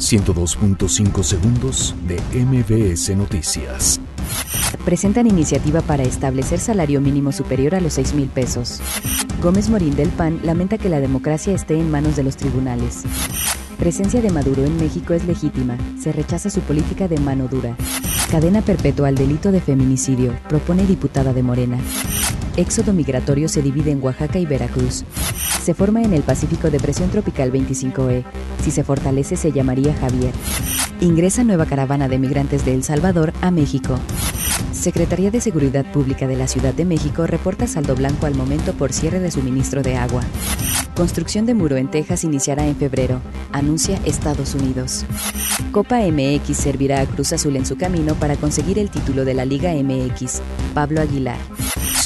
102.5 segundos de MBS Noticias. Presentan iniciativa para establecer salario mínimo superior a los 6 mil pesos. Gómez Morín del PAN lamenta que la democracia esté en manos de los tribunales. Presencia de Maduro en México es legítima. Se rechaza su política de mano dura. Cadena perpetua al delito de feminicidio, propone diputada de Morena. Éxodo migratorio se divide en Oaxaca y Veracruz. Se forma en el Pacífico Depresión Tropical 25E. Si se fortalece se llamaría Javier. Ingresa nueva caravana de migrantes de El Salvador a México. Secretaría de Seguridad Pública de la Ciudad de México reporta saldo blanco al momento por cierre de suministro de agua. Construcción de muro en Texas iniciará en febrero, anuncia Estados Unidos. Copa MX servirá a Cruz Azul en su camino para conseguir el título de la Liga MX. Pablo Aguilar.